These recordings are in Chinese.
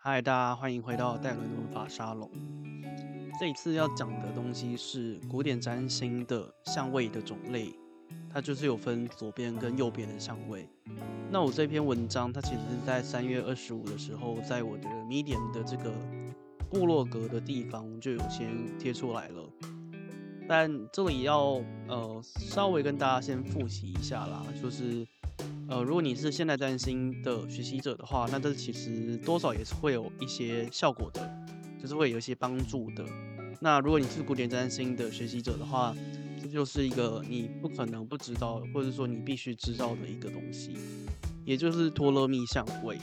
嗨，大家欢迎回到戴伦伦法沙龙。这一次要讲的东西是古典占星的相位的种类，它就是有分左边跟右边的相位。那我这篇文章，它其实是在三月二十五的时候，在我的 Medium 的这个部落格的地方就有先贴出来了。但这里要呃稍微跟大家先复习一下啦，就是。呃，如果你是现代占星的学习者的话，那这其实多少也是会有一些效果的，就是会有一些帮助的。那如果你是古典占星的学习者的话，这就是一个你不可能不知道，或者说你必须知道的一个东西，也就是托勒密相位。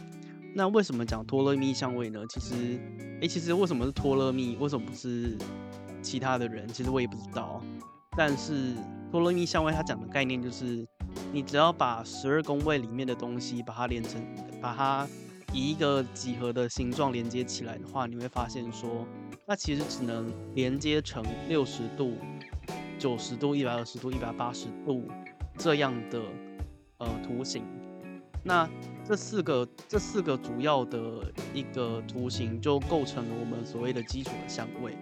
那为什么讲托勒密相位呢？其实，诶、其实为什么是托勒密？为什么不是其他的人？其实我也不知道。但是托勒密相位它讲的概念就是。你只要把十二宫位里面的东西把它连成，把它以一个几何的形状连接起来的话，你会发现说，那其实只能连接成六十度、九十度、一百二十度、一百八十度这样的呃图形。那这四个这四个主要的一个图形就构成了我们所谓的基础的相位。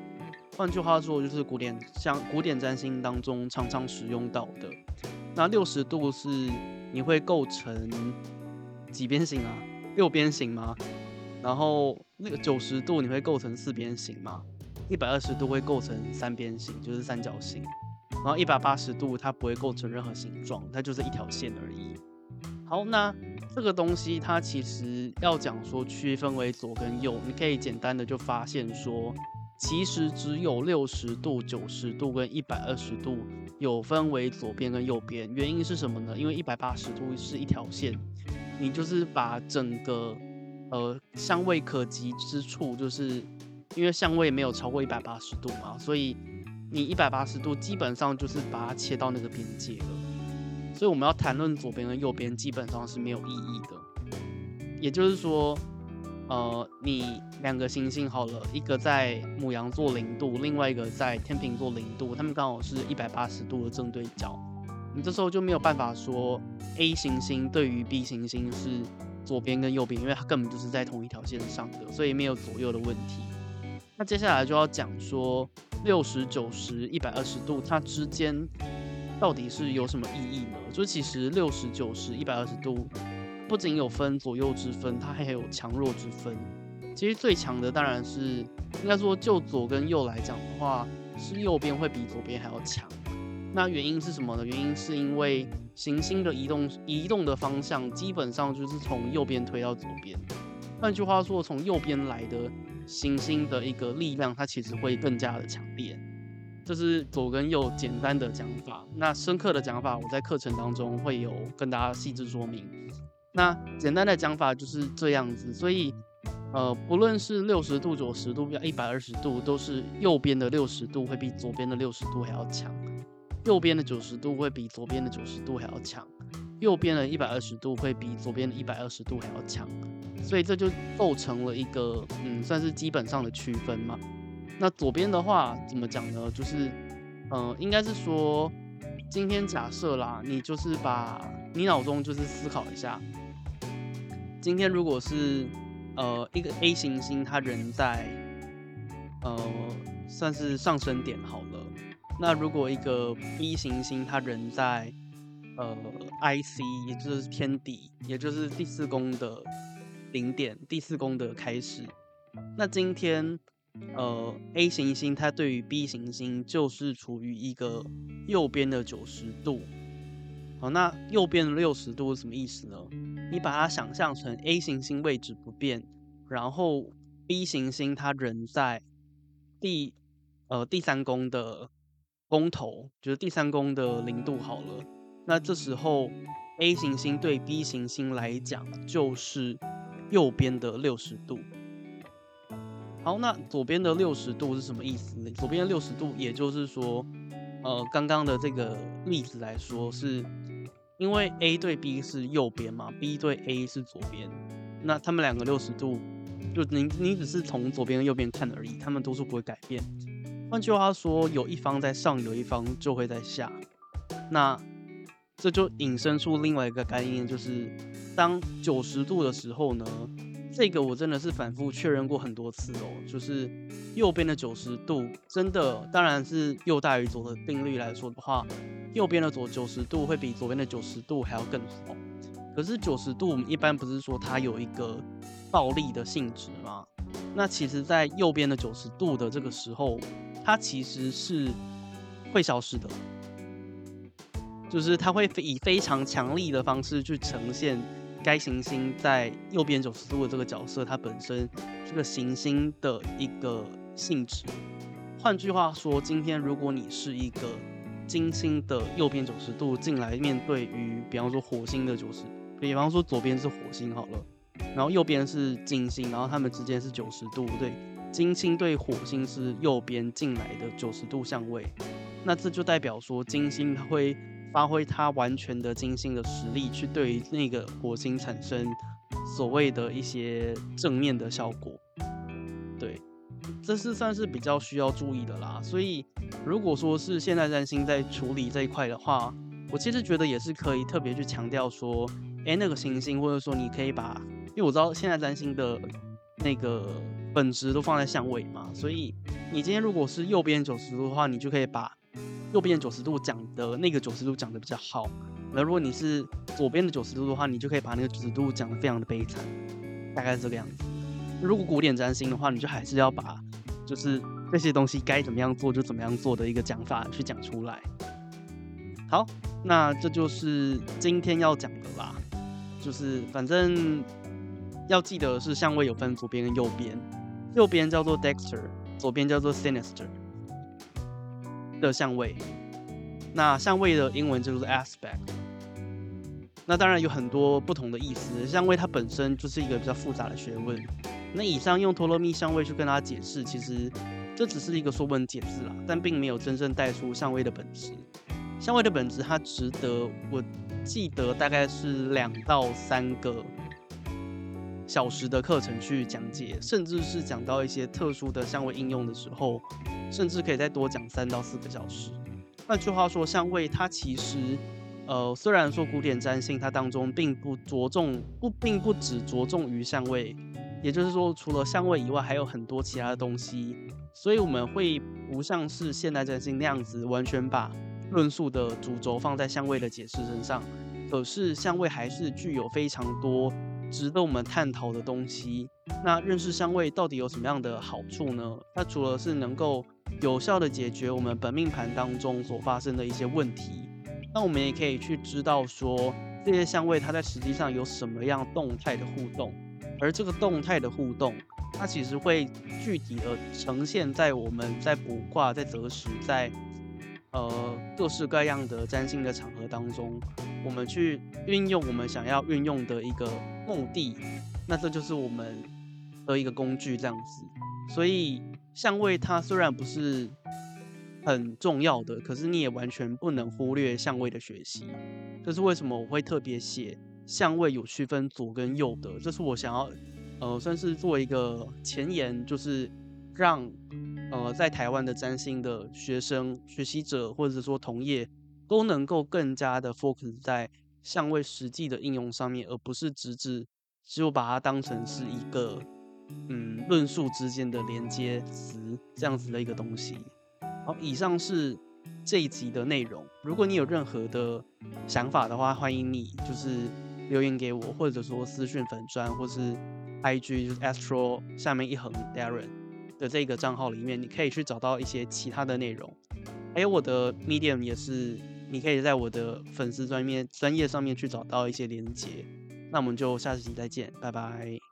换句话说，就是古典像古典占星当中常常使用到的。那六十度是你会构成几边形啊？六边形吗？然后那个九十度你会构成四边形吗？一百二十度会构成三边形，就是三角形。然后一百八十度它不会构成任何形状，它就是一条线而已。好，那这个东西它其实要讲说区分为左跟右，你可以简单的就发现说。其实只有六十度、九十度跟一百二十度有分为左边跟右边，原因是什么呢？因为一百八十度是一条线，你就是把整个呃相位可及之处，就是因为相位没有超过一百八十度嘛，所以你一百八十度基本上就是把它切到那个边界了。所以我们要谈论左边跟右边，基本上是没有意义的。也就是说。呃，你两个行星好了，一个在母羊座零度，另外一个在天秤座零度，他们刚好是一百八十度的正对角。你这时候就没有办法说 A 行星对于 B 行星是左边跟右边，因为它根本就是在同一条线上的，所以没有左右的问题。那接下来就要讲说六十九十一百二十度它之间到底是有什么意义呢？就其实六十九十一百二十度。不仅有分左右之分，它还有强弱之分。其实最强的当然是，应该说就左跟右来讲的话，是右边会比左边还要强。那原因是什么呢？原因是因为行星的移动移动的方向基本上就是从右边推到左边。换句话说，从右边来的行星的一个力量，它其实会更加的强烈。这是左跟右简单的讲法。那深刻的讲法，我在课程当中会有跟大家细致说明。那简单的讲法就是这样子，所以，呃，不论是六十度、九十度、一百二十度，都是右边的六十度会比左边的六十度还要强，右边的九十度会比左边的九十度还要强，右边的一百二十度会比左边的一百二十度还要强，所以这就构成了一个，嗯，算是基本上的区分嘛。那左边的话怎么讲呢？就是，嗯、应该是说，今天假设啦，你就是把你脑中就是思考一下。今天如果是呃一个 A 行星，它人在呃算是上升点好了。那如果一个 B 行星，它人在呃 IC，也就是天底，也就是第四宫的顶点，第四宫的开始。那今天呃 A 行星它对于 B 行星就是处于一个右边的九十度。好，那右边的六十度是什么意思呢？你把它想象成 A 行星位置不变，然后 B 行星它人在第呃第三宫的宫头，就是第三宫的零度好了。那这时候 A 行星对 B 行星来讲就是右边的六十度。好，那左边的六十度是什么意思呢？左边的六十度，也就是说，呃，刚刚的这个例子来说是。因为 A 对 B 是右边嘛，B 对 A 是左边，那他们两个六十度，就你你只是从左边和右边看而已，他们都是不会改变。换句话说，有一方在上，有一方就会在下。那这就引申出另外一个概念，就是当九十度的时候呢，这个我真的是反复确认过很多次哦，就是右边的九十度真的，当然是右大于左的定律来说的话，右边的左九十度会比左边的九十度还要更好。可是九十度我们一般不是说它有一个暴力的性质吗？那其实，在右边的九十度的这个时候，它其实是会消失的，就是它会以非常强力的方式去呈现该行星在右边九十度的这个角色，它本身这个行星的一个性质。换句话说，今天如果你是一个金星的右边九十度进来面对于，比方说火星的九十，比方说左边是火星好了。然后右边是金星，然后它们之间是九十度，对，金星对火星是右边进来的九十度相位，那这就代表说金星它会发挥它完全的金星的实力，去对那个火星产生所谓的一些正面的效果，对，这是算是比较需要注意的啦。所以如果说是现在占星在处理这一块的话，我其实觉得也是可以特别去强调说，诶，那个行星或者说你可以把。因为我知道现在占星的那个本质都放在相位嘛，所以你今天如果是右边九十度的话，你就可以把右边九十度讲的那个九十度讲的比较好。那如果你是左边的九十度的话，你就可以把那个九十度讲的非常的悲惨，大概是这个样子。如果古典占星的话，你就还是要把就是这些东西该怎么样做就怎么样做的一个讲法去讲出来。好，那这就是今天要讲的啦，就是反正。要记得是相位有分左边跟右边，右边叫做 Dexter，左边叫做 Sinister 的相位。那相位的英文就是 Aspect。那当然有很多不同的意思，相位它本身就是一个比较复杂的学问。那以上用托勒密相位去跟大家解释，其实这只是一个说文解字啦，但并没有真正带出相位的本质。相位的本质它值得，我记得大概是两到三个。小时的课程去讲解，甚至是讲到一些特殊的相位应用的时候，甚至可以再多讲三到四个小时。换句话说，相位它其实，呃，虽然说古典占星它当中并不着重，不并不只着重于相位，也就是说，除了相位以外，还有很多其他的东西。所以我们会不像是现代占星那样子，完全把论述的主轴放在相位的解释身上。可是相位还是具有非常多。值得我们探讨的东西。那认识相位到底有什么样的好处呢？它除了是能够有效的解决我们本命盘当中所发生的一些问题，那我们也可以去知道说这些相位它在实际上有什么样动态的互动，而这个动态的互动，它其实会具体的呈现在我们在卜卦、在择时、在呃各式各样的占星的场合当中，我们去运用我们想要运用的一个。目的，那这就是我们的一个工具，这样子。所以相位它虽然不是很重要的，可是你也完全不能忽略相位的学习。这是为什么我会特别写相位有区分左跟右的。这是我想要，呃，算是做一个前言，就是让呃在台湾的占星的学生、学习者或者说同业都能够更加的 focus 在。相位实际的应用上面，而不是直指，只有把它当成是一个，嗯，论述之间的连接词这样子的一个东西。好，以上是这一集的内容。如果你有任何的想法的话，欢迎你就是留言给我，或者说私讯粉专，或是 IG 就是 Astro 下面一横 Darren 的这个账号里面，你可以去找到一些其他的内容。还有我的 Medium 也是。你可以在我的粉丝专页专业上面去找到一些连接，那我们就下期再见，拜拜。